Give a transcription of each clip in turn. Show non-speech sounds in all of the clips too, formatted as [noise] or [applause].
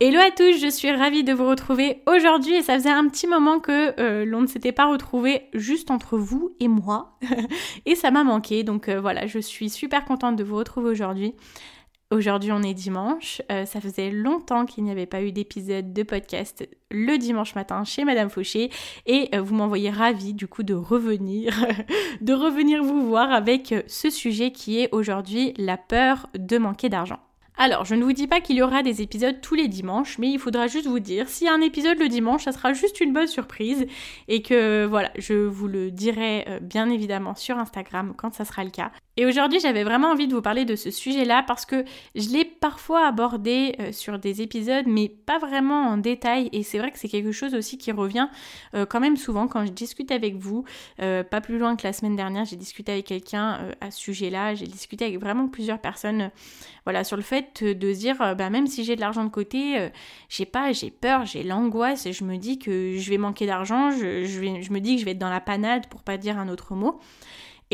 Hello à tous, je suis ravie de vous retrouver aujourd'hui et ça faisait un petit moment que euh, l'on ne s'était pas retrouvé juste entre vous et moi [laughs] et ça m'a manqué donc euh, voilà je suis super contente de vous retrouver aujourd'hui. Aujourd'hui on est dimanche, euh, ça faisait longtemps qu'il n'y avait pas eu d'épisode de podcast le dimanche matin chez Madame Fauché et vous m'envoyez ravie du coup de revenir, [laughs] de revenir vous voir avec ce sujet qui est aujourd'hui la peur de manquer d'argent. Alors, je ne vous dis pas qu'il y aura des épisodes tous les dimanches, mais il faudra juste vous dire, s'il y a un épisode le dimanche, ça sera juste une bonne surprise et que voilà, je vous le dirai euh, bien évidemment sur Instagram quand ça sera le cas. Et aujourd'hui, j'avais vraiment envie de vous parler de ce sujet-là parce que je l'ai parfois abordé euh, sur des épisodes, mais pas vraiment en détail. Et c'est vrai que c'est quelque chose aussi qui revient euh, quand même souvent quand je discute avec vous. pas plus loin que la semaine dernière, j'ai discuté avec quelqu'un à ce sujet-là. J'ai discuté avec vraiment plusieurs personnes voilà, sur le fait de se dire, euh, bah, même si j'ai de l'argent de côté, euh, j'ai pas, j'ai peur, j'ai l'angoisse, je me dis que je vais manquer d'argent, je, je, me dis que je vais être dans la panade pour pas dire un autre mot.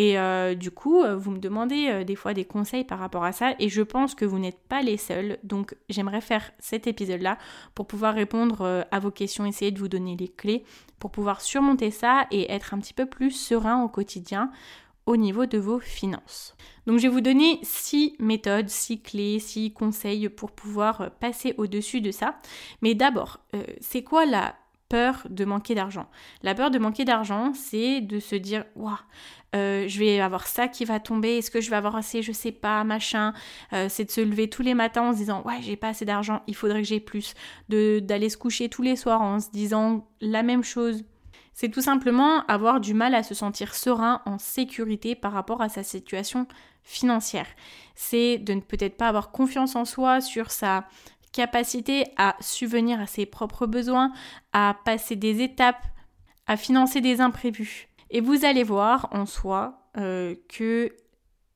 Et euh, du coup, vous me demandez des fois des conseils par rapport à ça, et je pense que vous n'êtes pas les seuls. Donc, j'aimerais faire cet épisode-là pour pouvoir répondre à vos questions, essayer de vous donner les clés pour pouvoir surmonter ça et être un petit peu plus serein au quotidien au niveau de vos finances. Donc je vais vous donner six méthodes, six clés, six conseils pour pouvoir euh, passer au-dessus de ça. Mais d'abord, euh, c'est quoi la peur de manquer d'argent? La peur de manquer d'argent, c'est de se dire waouh, je vais avoir ça qui va tomber, est-ce que je vais avoir assez, je sais pas, machin. Euh, c'est de se lever tous les matins en se disant ouais, j'ai pas assez d'argent, il faudrait que j'ai plus. D'aller se coucher tous les soirs en se disant la même chose c'est tout simplement avoir du mal à se sentir serein, en sécurité par rapport à sa situation financière. C'est de ne peut-être pas avoir confiance en soi sur sa capacité à subvenir à ses propres besoins, à passer des étapes, à financer des imprévus. Et vous allez voir en soi euh, que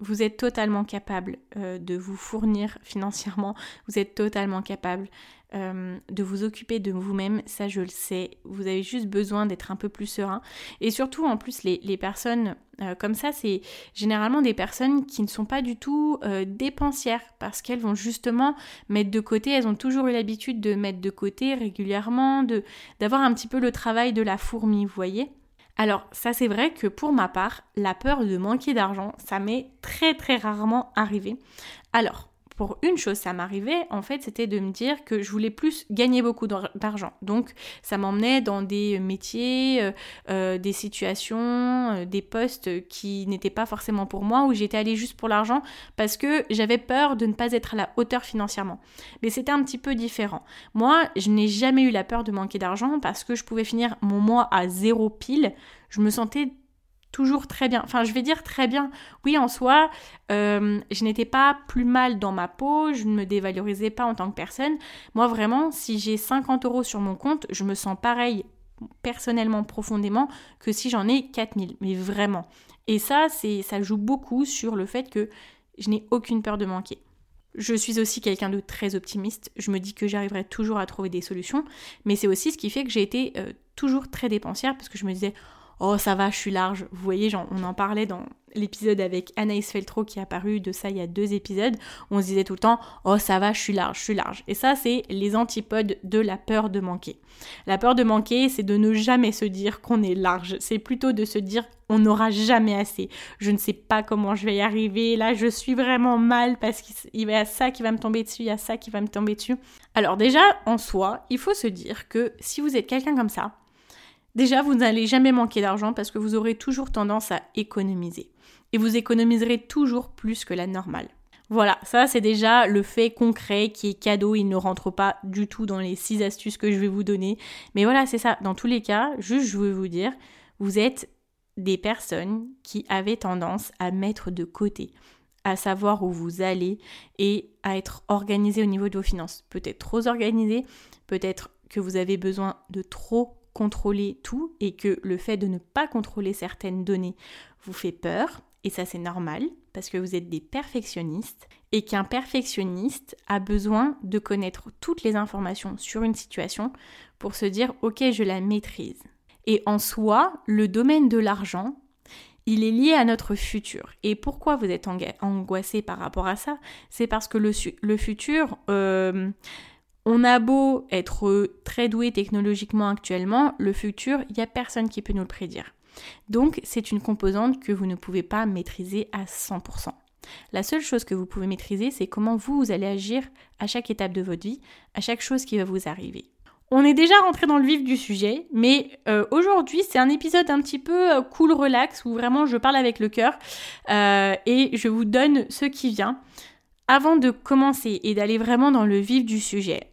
vous êtes totalement capable euh, de vous fournir [laughs] financièrement, vous êtes totalement capable euh, de vous occuper de vous-même, ça je le sais, vous avez juste besoin d'être un peu plus serein. Et surtout en plus les, personnes comme ça, c'est généralement des personnes qui ne sont pas du tout dépensières parce qu'elles vont justement mettre de côté, elles ont toujours eu l'habitude de mettre de côté régulièrement, d'avoir un petit peu le travail de la fourmi, vous voyez. Alors ça c'est vrai que pour ma part, la peur de manquer d'argent, ça m'est très très rarement arrivé. Alors, pour une chose, ça m'arrivait, en fait, c'était de me dire que je voulais plus gagner beaucoup d'argent. Donc, ça m'emmenait dans des métiers, euh, euh, des situations, euh, des postes qui n'étaient pas forcément pour moi, où j'étais allée juste pour l'argent parce que j'avais peur de ne pas être à la hauteur financièrement. Mais c'était un petit peu différent. Moi, je n'ai jamais eu la peur de manquer d'argent parce que je pouvais finir mon mois à zéro pile. Je me sentais toujours très bien. Enfin, je vais dire très bien. Oui, en soi, euh, je n'étais pas plus mal dans ma peau, je ne me dévalorisais pas en tant que personne. Moi, vraiment, si j'ai 50 euros sur mon compte, je me sens pareil personnellement, profondément, que si j'en ai 4000. Mais vraiment. Et ça, c'est, ça joue beaucoup sur le fait que je n'ai aucune peur de manquer. Je suis aussi quelqu'un de très optimiste. Je me dis que j'arriverai toujours à trouver des solutions. Mais c'est aussi ce qui fait que j'ai été euh, toujours très dépensière parce que je me disais, oh ça va, je suis large. Vous voyez, on en parlait dans l'épisode avec Anaïs Feltro qui est apparu de ça il y a deux épisodes, on se disait tout le temps, oh ça va, je suis large, je suis large. Et ça, c'est les antipodes de la peur de manquer. La peur de manquer, c'est de ne jamais se dire qu'on est large. C'est plutôt de se dire on n'aura jamais assez. Je ne sais pas comment je vais y arriver. Là, je suis vraiment mal parce qu'il y a ça qui va me tomber dessus, il y a ça qui va me tomber dessus. Alors déjà, en soi, il faut se dire que si vous êtes quelqu'un comme ça, Déjà, vous n'allez jamais manquer d'argent parce que vous aurez toujours tendance à économiser. Et vous économiserez toujours plus que la normale. Voilà, ça c'est déjà le fait concret qui est cadeau, il ne rentre pas du tout dans les six astuces que je vais vous donner. Mais voilà, c'est ça. Dans tous les cas, juste je veux vous dire, vous êtes des personnes qui avaient tendance à mettre de côté, à savoir où vous allez et à être organisé au niveau de vos finances. Peut-être trop organisé, peut-être que vous avez besoin de trop contrôler tout et que le fait de ne pas contrôler certaines données vous fait peur. Et ça c'est normal parce que vous êtes des perfectionnistes et qu'un perfectionniste a besoin de connaître toutes les informations sur une situation pour se dire ok je la maîtrise. Et en soi, le domaine de l'argent, il est lié à notre futur. Et pourquoi vous êtes angoissé par rapport à ça? C'est parce que le, futur, euh, on a beau être très doué technologiquement actuellement, le futur, il n'y a personne qui peut nous le prédire. Donc c'est une composante que vous ne pouvez pas maîtriser à 100%. La seule chose que vous pouvez maîtriser, c'est comment vous, allez agir à chaque étape de votre vie, à chaque chose qui va vous arriver. On est déjà rentré dans le vif du sujet, mais euh, aujourd'hui c'est un épisode un petit peu euh, cool, relax, où vraiment je parle avec le cœur euh, et je vous donne ce qui vient. Avant de commencer et d'aller vraiment dans le vif du sujet,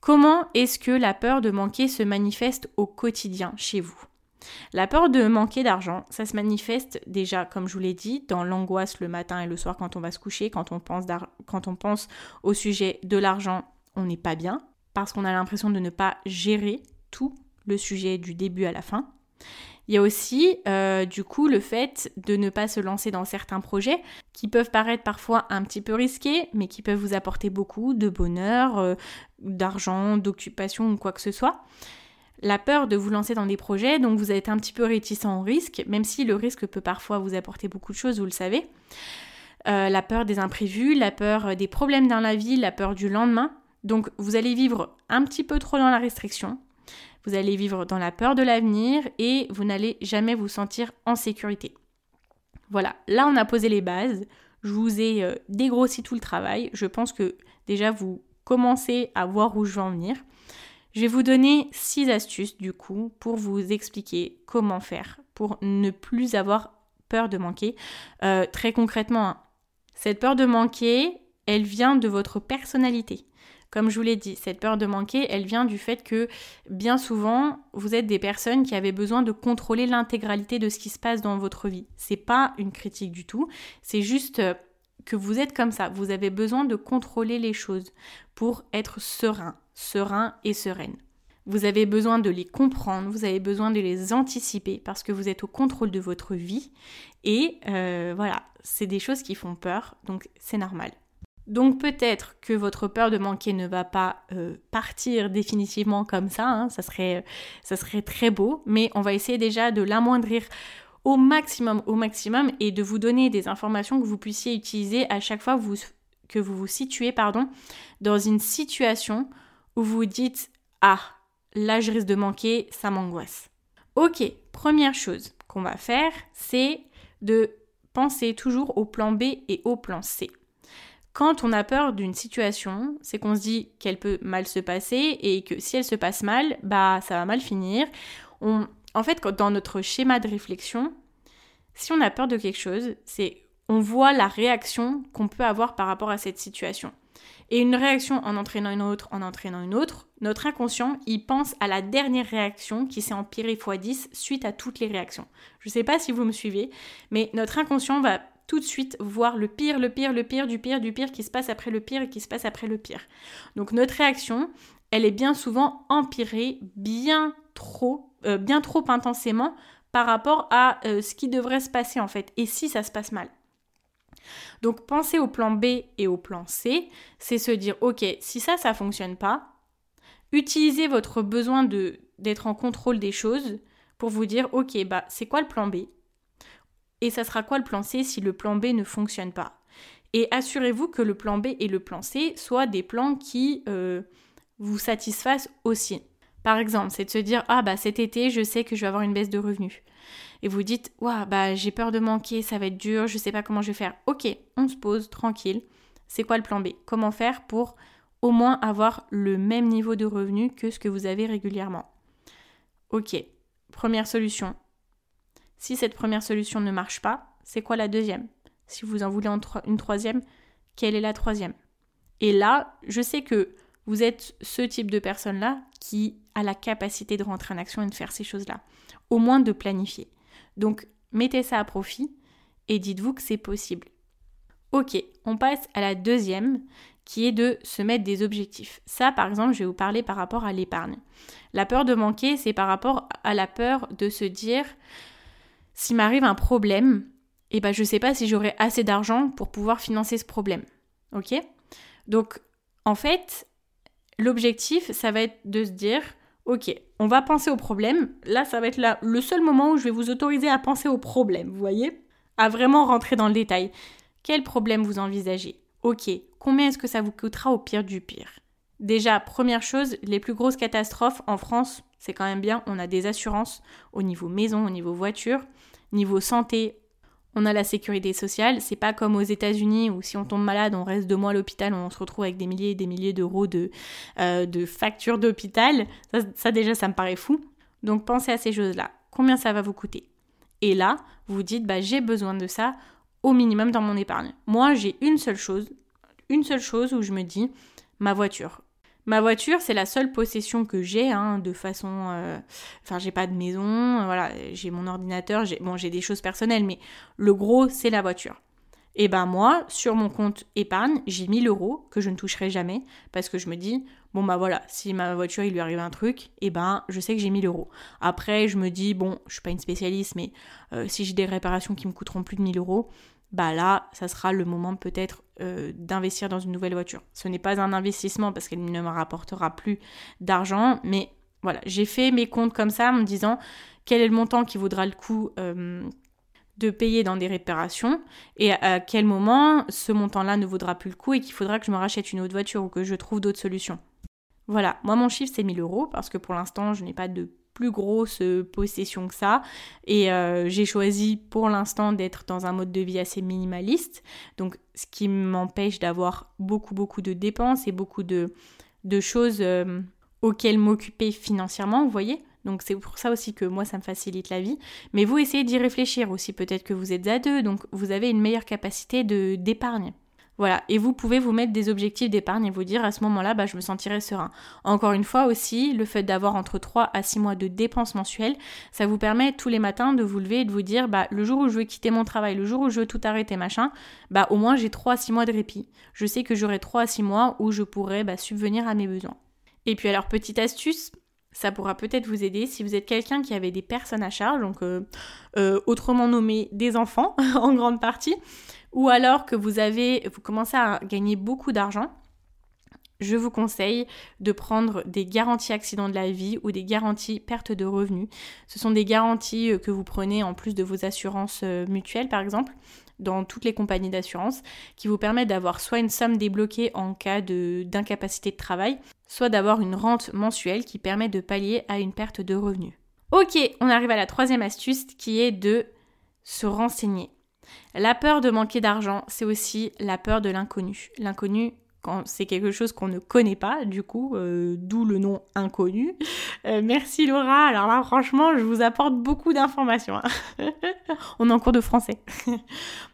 comment est-ce que la peur de manquer se manifeste au quotidien chez vous? La peur de manquer d'argent, ça se manifeste déjà, comme je vous l'ai dit, dans l'angoisse le matin et le soir quand on va se coucher, quand on pense, au sujet de l'argent, on n'est pas bien parce qu'on a l'impression de ne pas gérer tout le sujet du début à la fin. Il y a aussi euh, du coup le fait de ne pas se lancer dans certains projets qui peuvent paraître parfois un petit peu risqués, mais qui peuvent vous apporter beaucoup de bonheur, euh, d'argent, d'occupation ou quoi que ce soit. La peur de vous lancer dans des projets, donc vous êtes un petit peu réticent au risque, même si le risque peut parfois vous apporter beaucoup de choses, vous le savez. Euh, la peur des imprévus, la peur des problèmes dans la vie, la peur du lendemain. Donc vous allez vivre un petit peu trop dans la restriction, vous allez vivre dans la peur de l'avenir et vous n'allez jamais vous sentir en sécurité. Voilà, là on a posé les bases, je vous ai euh, dégrossi tout le travail, je pense que déjà vous commencez à voir où je veux en venir. Je vais vous donner six astuces du coup pour vous expliquer comment faire pour ne plus avoir peur de manquer. Euh, très concrètement, hein, cette peur de manquer, elle vient de votre personnalité. Comme je vous l'ai dit, cette peur de manquer, elle vient du fait que bien souvent, vous êtes des personnes qui avaient besoin de contrôler l'intégralité de ce qui se passe dans votre vie. C'est pas une critique du tout, c'est juste euh, que vous êtes comme ça, vous avez besoin de contrôler les choses pour être serein, serein et sereine. Vous avez besoin de les comprendre, vous avez besoin de les anticiper parce que vous êtes au contrôle de votre vie et euh, voilà, c'est des choses qui font peur, donc c'est normal. Donc peut-être que votre peur de manquer ne va pas euh, partir définitivement comme ça, hein. ça, serait, très beau, mais on va essayer déjà de l'amoindrir au maximum, au maximum, et de vous donner des informations que vous puissiez utiliser à chaque fois que vous vous situez pardon, dans une situation où vous dites Ah, là je risque de manquer, ça m'angoisse. Ok, première chose qu'on va faire, c'est de penser toujours au plan B et au plan C. Quand on a peur d'une situation, c'est qu'on se dit qu'elle peut mal se passer et que si elle se passe mal, bah ça va mal finir. On, en fait, dans notre schéma de réflexion, si on a peur de quelque chose, c'est on voit la réaction qu'on peut avoir par rapport à cette situation. Et une réaction en entraînant une autre, en entraînant une autre, notre inconscient, il pense à la dernière réaction qui s'est empirée x 10 suite à toutes les réactions. Je ne sais pas si vous me suivez, mais notre inconscient va tout de suite voir le pire, le pire, le pire, du pire, du pire qui se passe après le pire et qui se passe après le pire. Donc notre réaction, elle est bien souvent empirée bien trop, euh, bien trop intensément par rapport à euh, ce qui devrait se passer en fait. Et si ça se passe mal donc penser au plan B et au plan C, c'est se dire ok, si ça ça fonctionne pas, utilisez votre besoin d'être en contrôle des choses pour vous dire ok bah c'est quoi le plan B? Et ça sera quoi le plan C si le plan B ne fonctionne pas? Et assurez-vous que le plan B et le plan C soient des plans qui euh, vous satisfassent aussi. Par exemple, c'est de se dire ah bah cet été je sais que je vais avoir une baisse de revenus. Et vous dites waouh bah j'ai peur de manquer, ça va être dur, je sais pas comment je vais faire. Ok, on se pose tranquille. C'est quoi le plan B? Comment faire pour au moins avoir le même niveau de revenus que ce que vous avez régulièrement? Ok, première solution, si cette première solution ne marche pas, c'est quoi la deuxième? Si vous en voulez une troisième, quelle est la troisième? Et là, je sais que vous êtes ce type de personne-là qui a la capacité de rentrer en action et de faire ces choses-là. Au moins de planifier. Donc, mettez ça à profit et dites-vous que c'est possible. Ok, on passe à la deuxième qui est de se mettre des objectifs. Ça, par exemple, je vais vous parler par rapport à l'épargne. La peur de manquer, c'est par rapport à la peur de se dire, s'il m'arrive un problème, eh ben, je sais pas si j'aurai assez d'argent pour pouvoir financer ce problème. Ok? Donc, en fait, l'objectif, ça va être de se dire, ok, on va penser au problème. Là, ça va être là, le seul moment où je vais vous autoriser à penser au problème, vous voyez? À vraiment rentrer dans le détail. Quel problème vous envisagez? Ok, combien est-ce que ça vous coûtera au pire du pire? Déjà, première chose, les plus grosses catastrophes en France, c'est quand même bien, on a des assurances au niveau maison, au niveau voiture, niveau santé, on a la sécurité sociale. C'est pas comme aux États-Unis où si on tombe malade, on reste deux mois à l'hôpital, on se retrouve avec des milliers et des milliers d'euros de, euh, de factures d'hôpital. ça, déjà, ça me paraît fou. Donc pensez à ces choses-là. Combien ça va vous coûter? Et là, vous dites, bah, j'ai besoin de ça au minimum dans mon épargne. Moi, j'ai une seule chose, une seule chose où je me dis ma voiture. Ma voiture, c'est la seule possession que j'ai, hein, de façon. Euh, enfin, j'ai pas de maison, euh, voilà, j'ai mon ordinateur, j'ai bon, des choses personnelles, mais le gros, c'est la voiture. Et ben moi, sur mon compte épargne, j'ai 1000 euros que je ne toucherai jamais parce que je me dis, bon bah voilà, si ma voiture il lui arrive un truc, et ben je sais que j'ai 1000 euros. Après, je me dis, bon, je suis pas une spécialiste, mais euh, si j'ai des réparations qui me coûteront plus de 1000 euros, bah là, ça sera le moment peut-être euh, d'investir dans une nouvelle voiture. Ce n'est pas un investissement parce qu'elle ne me rapportera plus d'argent, mais voilà, j'ai fait mes comptes comme ça en me disant quel est le montant qui vaudra le coup euh, de payer dans des réparations et à quel moment ce montant-là ne vaudra plus le coup et qu'il faudra que je me rachète une autre voiture ou que je trouve d'autres solutions. Voilà, moi mon chiffre c'est 1000 euros parce que pour l'instant je n'ai pas de plus grosse possession que ça. Et euh, j'ai choisi pour l'instant d'être dans un mode de vie assez minimaliste. Donc ce qui m'empêche d'avoir beaucoup beaucoup de dépenses et beaucoup de, de choses euh, auxquelles m'occuper financièrement, vous voyez. Donc c'est pour ça aussi que moi ça me facilite la vie. Mais vous essayez d'y réfléchir aussi. Peut-être que vous êtes à deux, donc vous avez une meilleure capacité de d'épargne. Voilà, et vous pouvez vous mettre des objectifs d'épargne et vous dire à ce moment-là, bah, je me sentirai serein. Encore une fois aussi, le fait d'avoir entre 3 à 6 mois de dépenses mensuelles, ça vous permet tous les matins de vous lever et de vous dire, bah, le jour où je veux quitter mon travail, le jour où je veux tout arrêter, machin, bah, au moins j'ai 3 à 6 mois de répit. Je sais que j'aurai 3 à 6 mois où je pourrai bah, subvenir à mes besoins. Et puis alors, petite astuce, ça pourra peut-être vous aider si vous êtes quelqu'un qui avait des personnes à charge, donc euh, euh, autrement nommé des enfants [laughs] en grande partie ou alors que vous avez, vous commencez à gagner beaucoup d'argent, je vous conseille de prendre des garanties accidents de la vie ou des garanties perte de revenus. Ce sont des garanties euh, que vous prenez en plus de vos assurances euh, mutuelles par exemple dans toutes les compagnies d'assurance qui vous permettent d'avoir soit une somme débloquée en cas d'incapacité de, de travail, soit d'avoir une rente mensuelle qui permet de pallier à une perte de revenus. Ok, on arrive à la troisième astuce qui est de se renseigner. La peur de manquer d'argent, c'est aussi la peur de l'inconnu. L'inconnu, quand c'est quelque chose qu'on ne connaît pas, du coup, euh, d'où le nom inconnu. Euh, merci Laura. Alors là, franchement, je vous apporte beaucoup d'informations. Hein. [laughs] On est en cours de français. [laughs]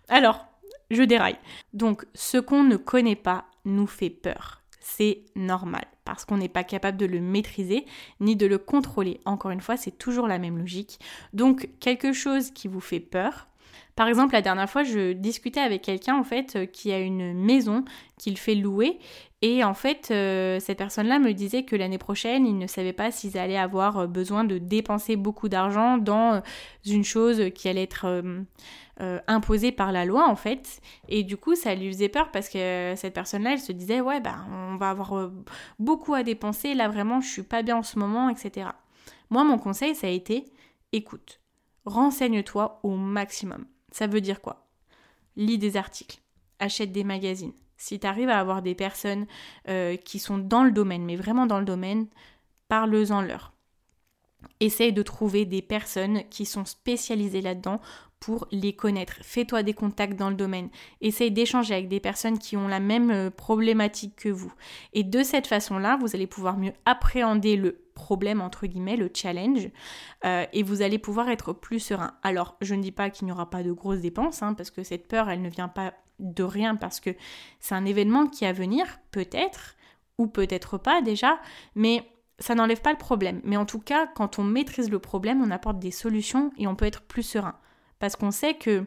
Alors, je déraille. Donc, ce qu'on ne connaît pas nous fait peur. C'est normal parce qu'on n'est pas capable de le maîtriser ni de le contrôler. Encore une fois, c'est toujours la même logique. Donc, quelque chose qui vous fait peur, par exemple, la dernière fois, je discutais avec quelqu'un en fait euh, qui a une maison qu'il fait louer et en fait, euh, cette personne-là me disait que l'année prochaine, ils ne savaient pas s'ils allaient avoir euh, besoin de dépenser beaucoup d'argent dans une chose qui allait être imposée par la loi en fait. Et du coup, ça lui faisait peur parce que cette personne-là, elle se disait ouais, ben on va avoir beaucoup à dépenser. Là vraiment, je suis pas bien en ce moment, etc. Moi, mon conseil, ça a été écoute, renseigne-toi au maximum. Ça veut dire quoi? Lis des articles, achète des magazines. Si tu arrives à avoir des personnes euh, qui sont dans le domaine, mais vraiment dans le domaine, parle-en leur. Essaye de trouver des personnes qui sont spécialisées là-dedans pour les connaître. Fais-toi des contacts dans le domaine. Essaye d'échanger avec des personnes qui ont la même euh, problématique que vous. Et de cette façon-là, vous allez pouvoir mieux appréhender le problème, entre guillemets, le challenge, euh, et vous allez pouvoir être plus serein. Alors, je ne dis pas qu'il n'y aura pas de grosses dépenses, hein, parce que cette peur, elle ne vient pas de rien, parce que c'est un événement qui est à venir, peut-être, ou peut-être pas déjà, mais ça n'enlève pas le problème. Mais en tout cas, quand on maîtrise le problème, on apporte des solutions et on peut être plus serein parce qu'on sait que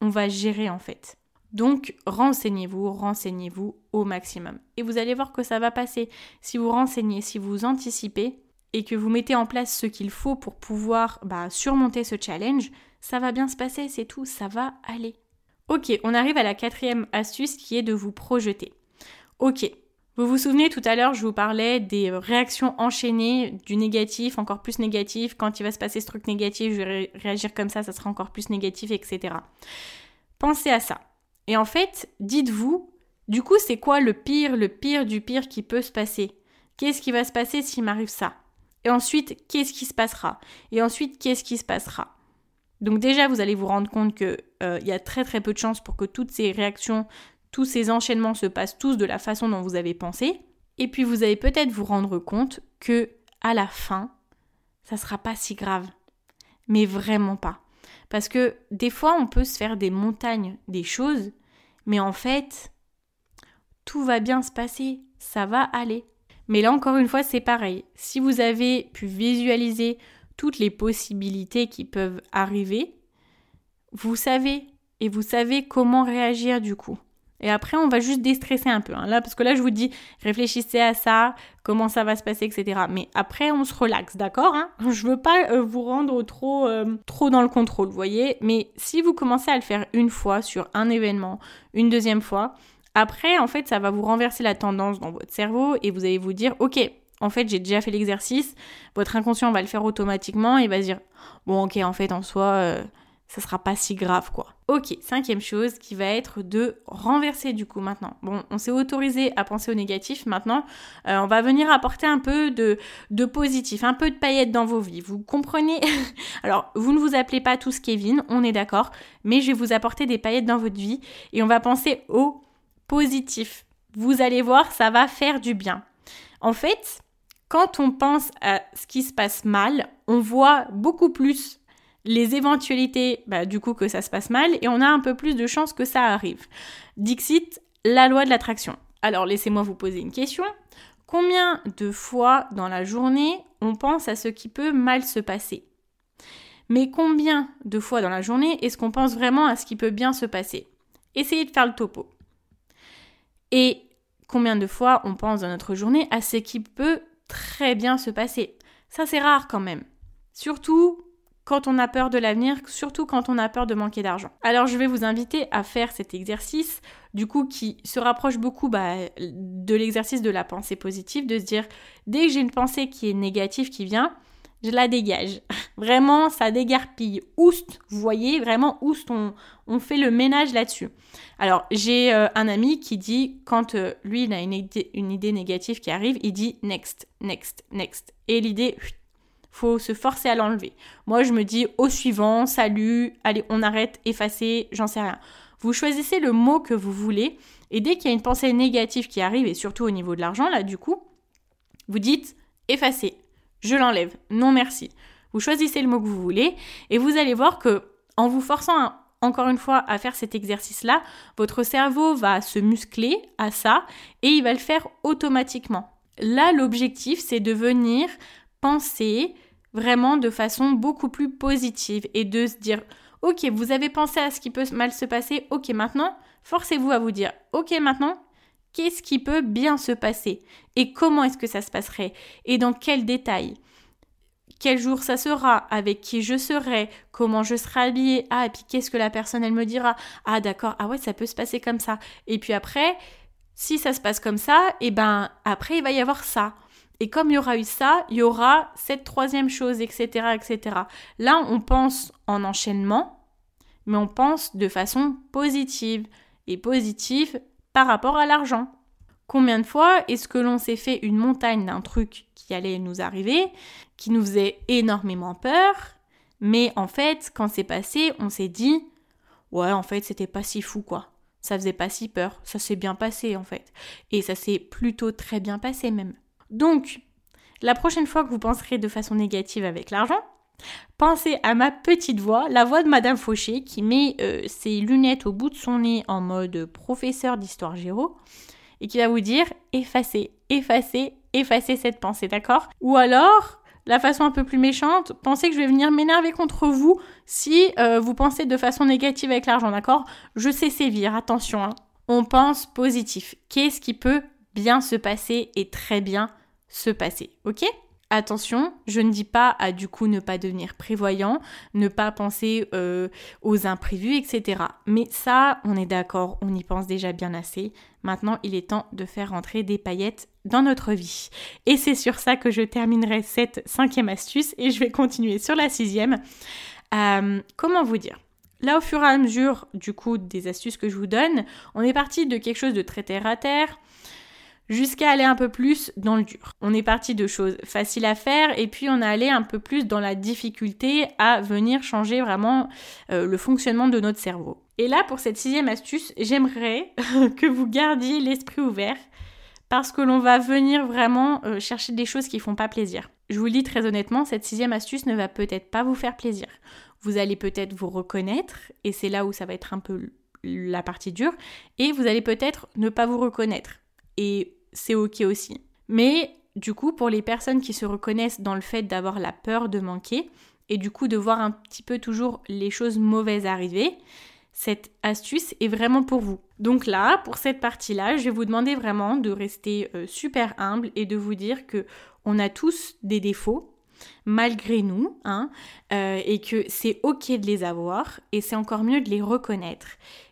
on va gérer en fait. Donc renseignez-vous, renseignez-vous au maximum. Et vous allez voir que ça va passer. Si vous renseignez, si vous anticipez et que vous mettez en place ce qu'il faut pour pouvoir bah, surmonter ce challenge, ça va bien se passer, c'est tout, ça va aller. Ok, on arrive à la quatrième astuce qui est de vous projeter. Ok, vous vous souvenez tout à l'heure, je vous parlais des réactions enchaînées, du négatif, encore plus négatif. Quand il va se passer ce truc négatif, je vais réagir comme ça, ça sera encore plus négatif, etc. Pensez à ça. Et en fait, dites-vous, du coup, c'est quoi le pire, le pire du pire qui peut se passer? Qu'est-ce qui va se passer s'il m'arrive ça? Et ensuite, qu'est-ce qui se passera? Et ensuite, qu'est-ce qui se passera? Donc déjà, vous allez vous rendre compte qu'il euh, y a très très peu de chances pour que toutes ces réactions, tous ces enchaînements se passent tous de la façon dont vous avez pensé. Et puis vous allez peut-être vous rendre compte que à la fin, ça sera pas si grave. Mais vraiment pas. Parce que des fois, on peut se faire des montagnes des choses, mais en fait, tout va bien se passer, ça va aller. Mais là, encore une fois, c'est pareil. Si vous avez pu visualiser toutes les possibilités qui peuvent arriver, vous savez, et vous savez comment réagir du coup. Et après, on va juste déstresser un peu. Hein. Là, parce que là, je vous dis, réfléchissez à ça, comment ça va se passer, etc. Mais après, on se relaxe, d'accord hein? [laughs] Je veux pas euh, vous rendre trop, euh, trop dans le contrôle, vous voyez? Mais si vous commencez à le faire une fois sur un événement, une deuxième fois, après, en fait, ça va vous renverser la tendance dans votre cerveau et vous allez vous dire, ok, en fait, j'ai déjà fait l'exercice. Votre inconscient va le faire automatiquement et va se dire, bon, ok, en fait, en soi. Euh, ça sera pas si grave quoi. Ok, cinquième chose qui va être de renverser du coup maintenant. Bon, on s'est autorisé à penser au négatif, maintenant euh, on va venir apporter un peu de, de positif, un peu de paillettes dans vos vies. Vous comprenez [laughs] Alors, vous ne vous appelez pas tous Kevin, on est d'accord, mais je vais vous apporter des paillettes dans votre vie et on va penser au positif. Vous allez voir, ça va faire du bien. En fait, quand on pense à ce qui se passe mal, on voit beaucoup plus les éventualités, bah, du coup, que ça se passe mal, et on a un peu plus de chances que ça arrive. Dixit, la loi de l'attraction. Alors, laissez-moi vous poser une question. Combien de fois dans la journée on pense à ce qui peut mal se passer? Mais combien de fois dans la journée est-ce qu'on pense vraiment à ce qui peut bien se passer? Essayez de faire le topo. Et combien de fois on pense dans notre journée à ce qui peut très bien se passer? Ça, c'est rare quand même. Surtout quand on a peur de l'avenir, surtout quand on a peur de manquer d'argent. Alors je vais vous inviter à faire cet exercice, du coup qui se rapproche beaucoup bah, de l'exercice de la pensée positive, de se dire dès que j'ai une pensée qui est négative qui vient, je la dégage. [laughs] Vraiment, ça dégarpille. Oust, vous voyez, vraiment oust, on, fait le ménage là-dessus. Alors, j'ai euh, un ami qui dit, quand euh, lui, il a une une idée négative qui arrive, il dit next, next, next. Et l'idée, faut se forcer à l'enlever. Moi, je me dis au suivant, salut, allez, on arrête, effacer, j'en sais rien. Vous choisissez le mot que vous voulez et dès qu'il y a une pensée négative qui arrive et surtout au niveau de l'argent là du coup, vous dites effacer, je l'enlève, non merci. Vous choisissez le mot que vous voulez et vous allez voir que en vous forçant encore une fois à faire cet exercice là, votre cerveau va se muscler à ça et il va le faire automatiquement. Là, l'objectif, c'est de venir penser vraiment de façon beaucoup plus positive et de se dire ok vous avez pensé à ce qui peut mal se passer ok maintenant forcez-vous à vous dire ok maintenant qu'est-ce qui peut bien se passer et comment est-ce que ça se passerait et dans quel détail quel jour ça sera, avec qui je serai, comment je serai habillée, ah, et puis qu'est-ce que la personne elle me dira, ah d'accord, ah ouais, ça peut se passer comme ça. Et puis après, si ça se passe comme ça, et eh ben après il va y avoir ça. Et comme il y aura eu ça, il y aura cette troisième chose, etc., etc. Là, on pense en enchaînement, mais on pense de façon positive. Et positive par rapport à l'argent. Combien de fois est-ce que l'on s'est fait une montagne d'un truc qui allait nous arriver, qui nous faisait énormément peur, mais en fait, quand c'est passé, on s'est dit, ouais, en fait, c'était pas si fou, quoi. Ça faisait pas si peur, ça s'est bien passé, en fait. Et ça s'est plutôt très bien passé, même. Donc, la prochaine fois que vous penserez de façon négative avec l'argent, pensez à ma petite voix, la voix de Madame Fauché, qui met euh, ses lunettes au bout de son nez en mode professeur d'histoire géo, et qui va vous dire effacez, effacez, effacez cette pensée, d'accord? Ou alors, la façon un peu plus méchante, pensez que je vais venir m'énerver contre vous si euh, vous pensez de façon négative avec l'argent, d'accord? Je sais sévir, attention. Hein. On pense positif. Qu'est-ce qui peut bien se passer et très bien se passer, ok? Attention, je ne dis pas à du coup ne pas devenir prévoyant, ne pas penser euh, aux imprévus, etc. Mais ça, on est d'accord, on y pense déjà bien assez. Maintenant, il est temps de faire rentrer des paillettes dans notre vie. Et c'est sur ça que je terminerai cette cinquième astuce et je vais continuer sur la sixième. Euh, comment vous dire? Là, au fur et à mesure, du coup, des astuces que je vous donne, on est parti de quelque chose de très terre à terre, jusqu'à aller un peu plus dans le dur. On est parti de choses faciles à faire et puis on a allé un peu plus dans la difficulté à venir changer vraiment euh, le fonctionnement de notre cerveau. Et là, pour cette sixième astuce, j'aimerais [laughs] que vous gardiez l'esprit ouvert parce que l'on va venir vraiment euh, chercher des choses qui font pas plaisir. Je vous le dis très honnêtement, cette sixième astuce ne va peut-être pas vous faire plaisir. Vous allez peut-être vous reconnaître et c'est là où ça va être un peu la partie dure et vous allez peut-être ne pas vous reconnaître. Et c'est ok aussi. Mais du coup, pour les personnes qui se reconnaissent dans le fait d'avoir la peur de manquer et du coup de voir un petit peu toujours les choses mauvaises arriver, cette astuce est vraiment pour vous. Donc là, pour cette partie-là, je vais vous demander vraiment de rester euh, super humble et de vous dire que on a tous des défauts malgré nous, hein, euh, et que c'est ok de les avoir et c'est encore mieux de les reconnaître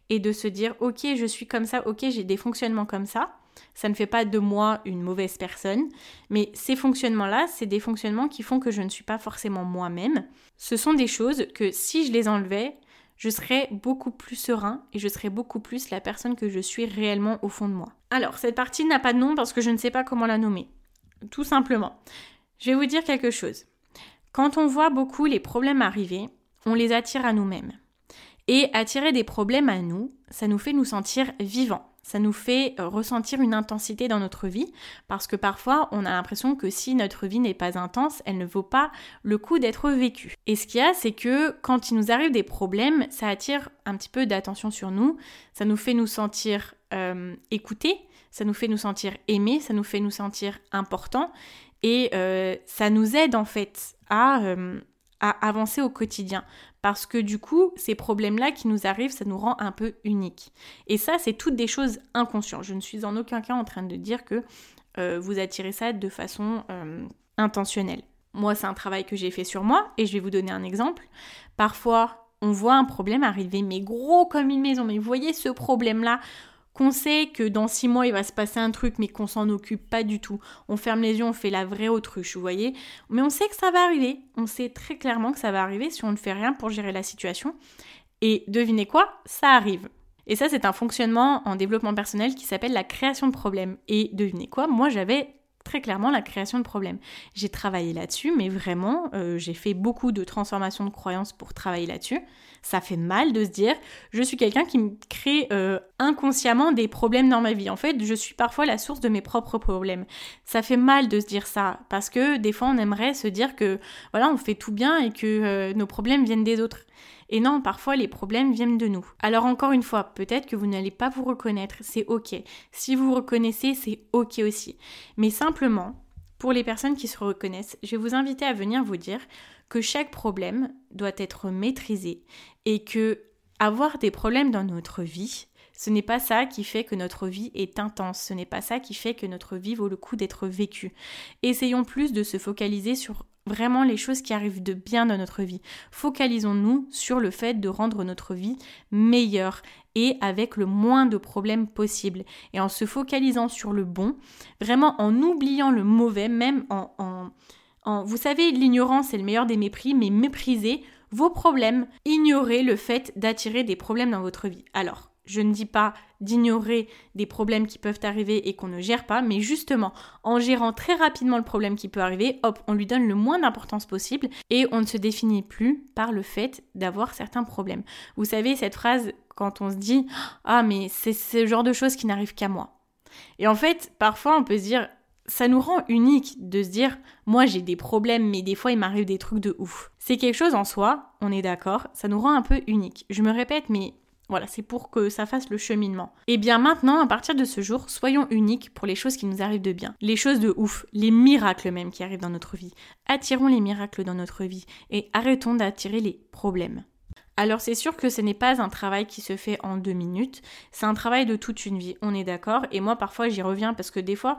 et de se dire ok je suis comme ça, ok j'ai des fonctionnements comme ça, ça ne fait pas de moi une mauvaise personne, mais ces fonctionnements-là, c'est des fonctionnements qui font que je ne suis pas forcément moi-même. Ce sont des choses que si je les enlevais, je serais beaucoup plus serein et je serais beaucoup plus la personne que je suis réellement au fond de moi. Alors, cette partie n'a pas de nom parce que je ne sais pas comment la nommer. Tout simplement. Je vais vous dire quelque chose. Quand on voit beaucoup les problèmes arriver, on les attire à nous-mêmes. Et attirer des problèmes à nous, ça nous fait nous sentir vivants ça nous fait euh, ressentir une intensité dans notre vie parce que parfois on a l'impression que si notre vie n'est pas intense, elle ne vaut pas le coup d'être vécue. Et ce qu'il y a, c'est que quand il nous arrive des problèmes, ça attire un petit peu d'attention sur nous, ça nous fait nous sentir euh, écoutés, ça nous fait nous sentir aimés, ça nous fait nous sentir importants et euh, ça nous aide en fait à, à avancer au quotidien. Parce que du coup, ces problèmes-là qui nous arrivent, ça nous rend un peu uniques. Et ça, c'est toutes des choses inconscientes. Je ne suis en aucun cas en train de dire que euh, vous attirez ça de façon euh, intentionnelle. Moi, c'est un travail que j'ai fait sur moi et je vais vous donner un exemple. Parfois, on voit un problème arriver, mais gros comme une maison. Mais vous voyez ce problème-là qu'on sait que dans six mois il va se passer un truc mais qu'on s'en occupe pas du tout. On ferme les yeux, on fait la vraie autruche, vous voyez. Mais on sait que ça va arriver. On sait très clairement que ça va arriver si on ne fait rien pour gérer la situation. Et devinez quoi? Ça arrive. Et ça, c'est un fonctionnement en développement personnel qui s'appelle la création de problèmes. Et devinez quoi? Moi, j'avais très clairement la création de problèmes. J'ai travaillé là-dessus, mais vraiment, euh, j'ai fait beaucoup de transformations de croyances pour travailler là-dessus. Ça fait mal de se dire, je suis quelqu'un qui me crée euh, inconsciemment des problèmes dans ma vie. En fait, je suis parfois la source de mes propres problèmes. Ça fait mal de se dire ça, parce que des fois, on aimerait se dire que, voilà, on fait tout bien et que euh, nos problèmes viennent des autres. Et non, parfois les problèmes viennent de nous. Alors encore une fois, peut-être que vous n'allez pas vous reconnaître, c'est ok. Si vous reconnaissez, c'est ok aussi. Mais simplement, pour les personnes qui se reconnaissent, je vais vous inviter à venir vous dire que chaque problème doit être maîtrisé et que avoir des problèmes dans notre vie, ce n'est pas ça qui fait que notre vie est intense, ce n'est pas ça qui fait que notre vie vaut le coup d'être vécue. Essayons plus de se focaliser sur vraiment les choses qui arrivent de bien dans notre vie. Focalisons-nous sur le fait de rendre notre vie meilleure et avec le moins de problèmes possible. Et en se focalisant sur le bon, vraiment en oubliant le mauvais, même en... en, vous savez, l'ignorance est le meilleur des mépris, mais méprisez vos problèmes, ignorez le fait d'attirer des problèmes dans votre vie. Alors, je ne dis pas d'ignorer des problèmes qui peuvent arriver et qu'on ne gère pas, mais justement, en gérant très rapidement le problème qui peut arriver, hop, on lui donne le moins d'importance possible et on ne se définit plus par le fait d'avoir certains problèmes. Vous savez, cette phrase, quand on se dit Ah, mais c'est ce genre de choses qui n'arrivent qu'à moi. Et en fait, parfois, on peut se dire ça nous rend unique de se dire moi j'ai des problèmes mais des fois il m'arrive des trucs de ouf. C'est quelque chose en soi, on est d'accord, ça nous rend un peu unique. Je me répète mais Voilà, c'est pour que ça fasse le cheminement. Et bien maintenant, à partir de ce jour, soyons uniques pour les choses qui nous arrivent de bien. Les choses de ouf, les miracles même qui arrivent dans notre vie. Attirons les miracles dans notre vie et arrêtons d'attirer les problèmes. Alors c'est sûr que ce n'est pas un travail qui se fait en deux minutes, c'est un travail de toute une vie, on est d'accord. Et moi parfois j'y reviens parce que des fois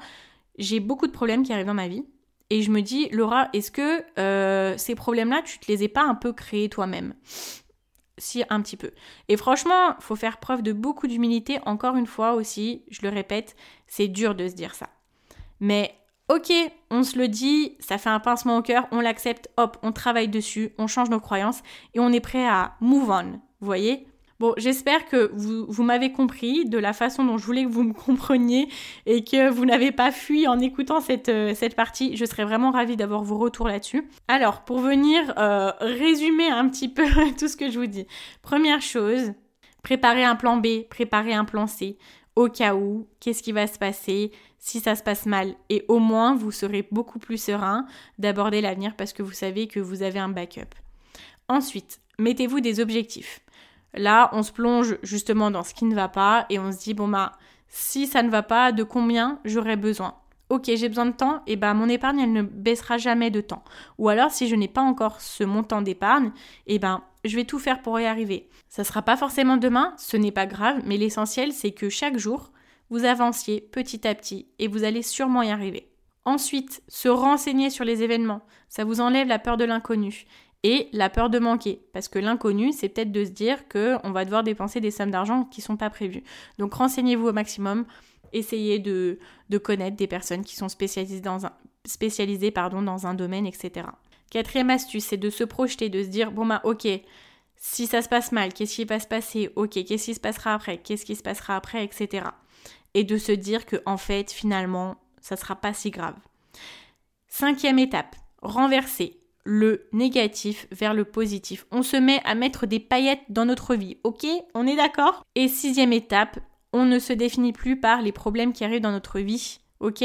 j'ai beaucoup de problèmes qui arrivent dans ma vie. Et je me dis, Laura, est-ce que euh, ces problèmes-là, tu te les ai pas un peu créés toi-même? Si un petit peu. Et franchement, faut faire preuve de beaucoup d'humilité. Encore une fois aussi, je le répète, c'est dur de se dire ça. Mais ok, on se le dit, ça fait un pincement au cœur, on l'accepte, hop, on travaille dessus, on change nos croyances et on est prêt à move on. Vous voyez? Bon, j'espère que vous, m'avez compris de la façon dont je voulais que vous me compreniez et que vous n'avez pas fui en écoutant cette, euh, cette partie. Je serais vraiment ravie d'avoir vos retours là-dessus. Alors, pour venir euh, résumer un petit peu [laughs] tout ce que je vous dis. Première chose, préparez un plan B, préparez un plan C au cas où, qu'est-ce qui va se passer? Si ça se passe mal. Et au moins, vous serez beaucoup plus serein d'aborder l'avenir parce que vous savez que vous avez un backup. Ensuite, mettez-vous des objectifs. Là, on se plonge justement dans ce qui ne va pas et on se dit, bon bah, si ça ne va pas, de combien j'aurais besoin? Ok, j'ai besoin de temps, et bah mon épargne, elle ne baissera jamais de temps. Ou alors, si je n'ai pas encore ce montant d'épargne, et ben je vais tout faire pour y arriver. Ça sera pas forcément demain, ce n'est pas grave, mais l'essentiel, c'est que chaque jour, vous avanciez petit à petit et vous allez sûrement y arriver. Ensuite, se renseigner sur les événements. Ça vous enlève la peur de l'inconnu et la peur de manquer. Parce que l'inconnu, c'est peut-être de se dire qu'on va devoir dépenser des sommes d'argent qui ne sont pas prévues. Donc renseignez-vous au maximum, essayez de, connaître des personnes qui sont spécialisées, dans un, pardon, dans un domaine, etc. Quatrième astuce, c'est de se projeter, de se dire, bon bah ok, si ça se passe mal, qu'est-ce qui va se passer? Ok, qu'est-ce qui se passera après? Qu'est-ce qui se passera après, etc. Et de se dire que en fait, finalement, ça sera pas si grave. Cinquième étape, renverser le négatif vers le positif. On se met à mettre des paillettes dans notre vie, ok? On est d'accord? Et sixième étape, on ne se définit plus par les problèmes qui arrivent dans notre vie, ok?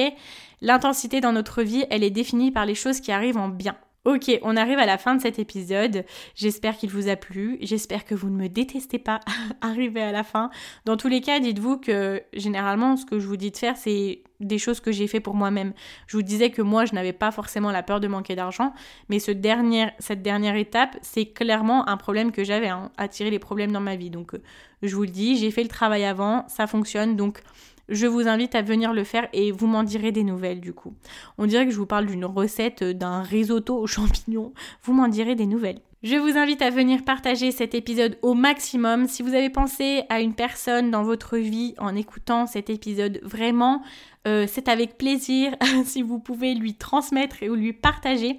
L'intensité dans notre vie, elle est définie par les choses qui arrivent en bien. Ok, on arrive à la fin de cet épisode. J'espère qu'il vous a plu. J'espère que vous ne me détestez pas [laughs] arrivé à la fin. Dans tous les cas, dites-vous que généralement, ce que je vous dis de faire, c'est des choses que j'ai fait pour moi-même. Je vous disais que moi, je n'avais pas forcément la peur de manquer d'argent, mais cette dernière étape, c'est clairement un problème que j'avais, hein, attirer les problèmes dans ma vie. Donc, euh, je vous le dis, j'ai fait le travail avant, ça fonctionne. Donc, je vous invite à venir le faire et vous m'en direz des nouvelles du coup. On dirait que je vous parle d'une recette d'un risotto aux champignons. Vous m'en direz des nouvelles. Je vous invite à venir partager cet épisode au maximum. Si vous avez pensé à une personne dans votre vie en écoutant cet épisode, vraiment, euh, c'est avec plaisir [laughs] si vous pouvez lui transmettre et ou lui partager.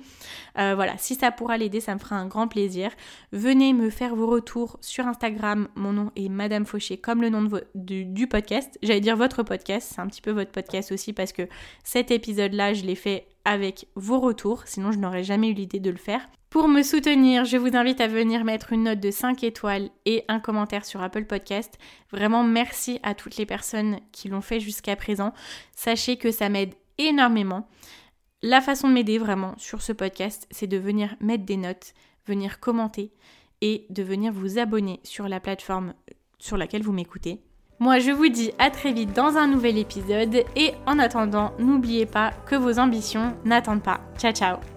Euh, voilà, si ça pourra l'aider, ça me fera un grand plaisir. Venez me faire vos retours sur Instagram. Mon nom est Madame Fauché, comme le nom de du, podcast. J'allais dire votre podcast, c'est un petit peu votre podcast aussi parce que cet épisode-là, je l'ai fait avec vos retours, sinon je n'aurais jamais eu l'idée de le faire. Pour me soutenir, je vous invite à venir mettre une note de 5 étoiles et un commentaire sur Apple Podcast. Vraiment merci à toutes les personnes qui l'ont fait jusqu'à présent. Sachez que ça m'aide énormément. La façon de m'aider vraiment sur ce podcast, c'est de venir mettre des notes, venir commenter et de venir vous abonner sur la plateforme sur laquelle vous m'écoutez. Moi, je vous dis à très vite dans un nouvel épisode et en attendant, n'oubliez pas que vos ambitions n'attendent pas. Ciao ciao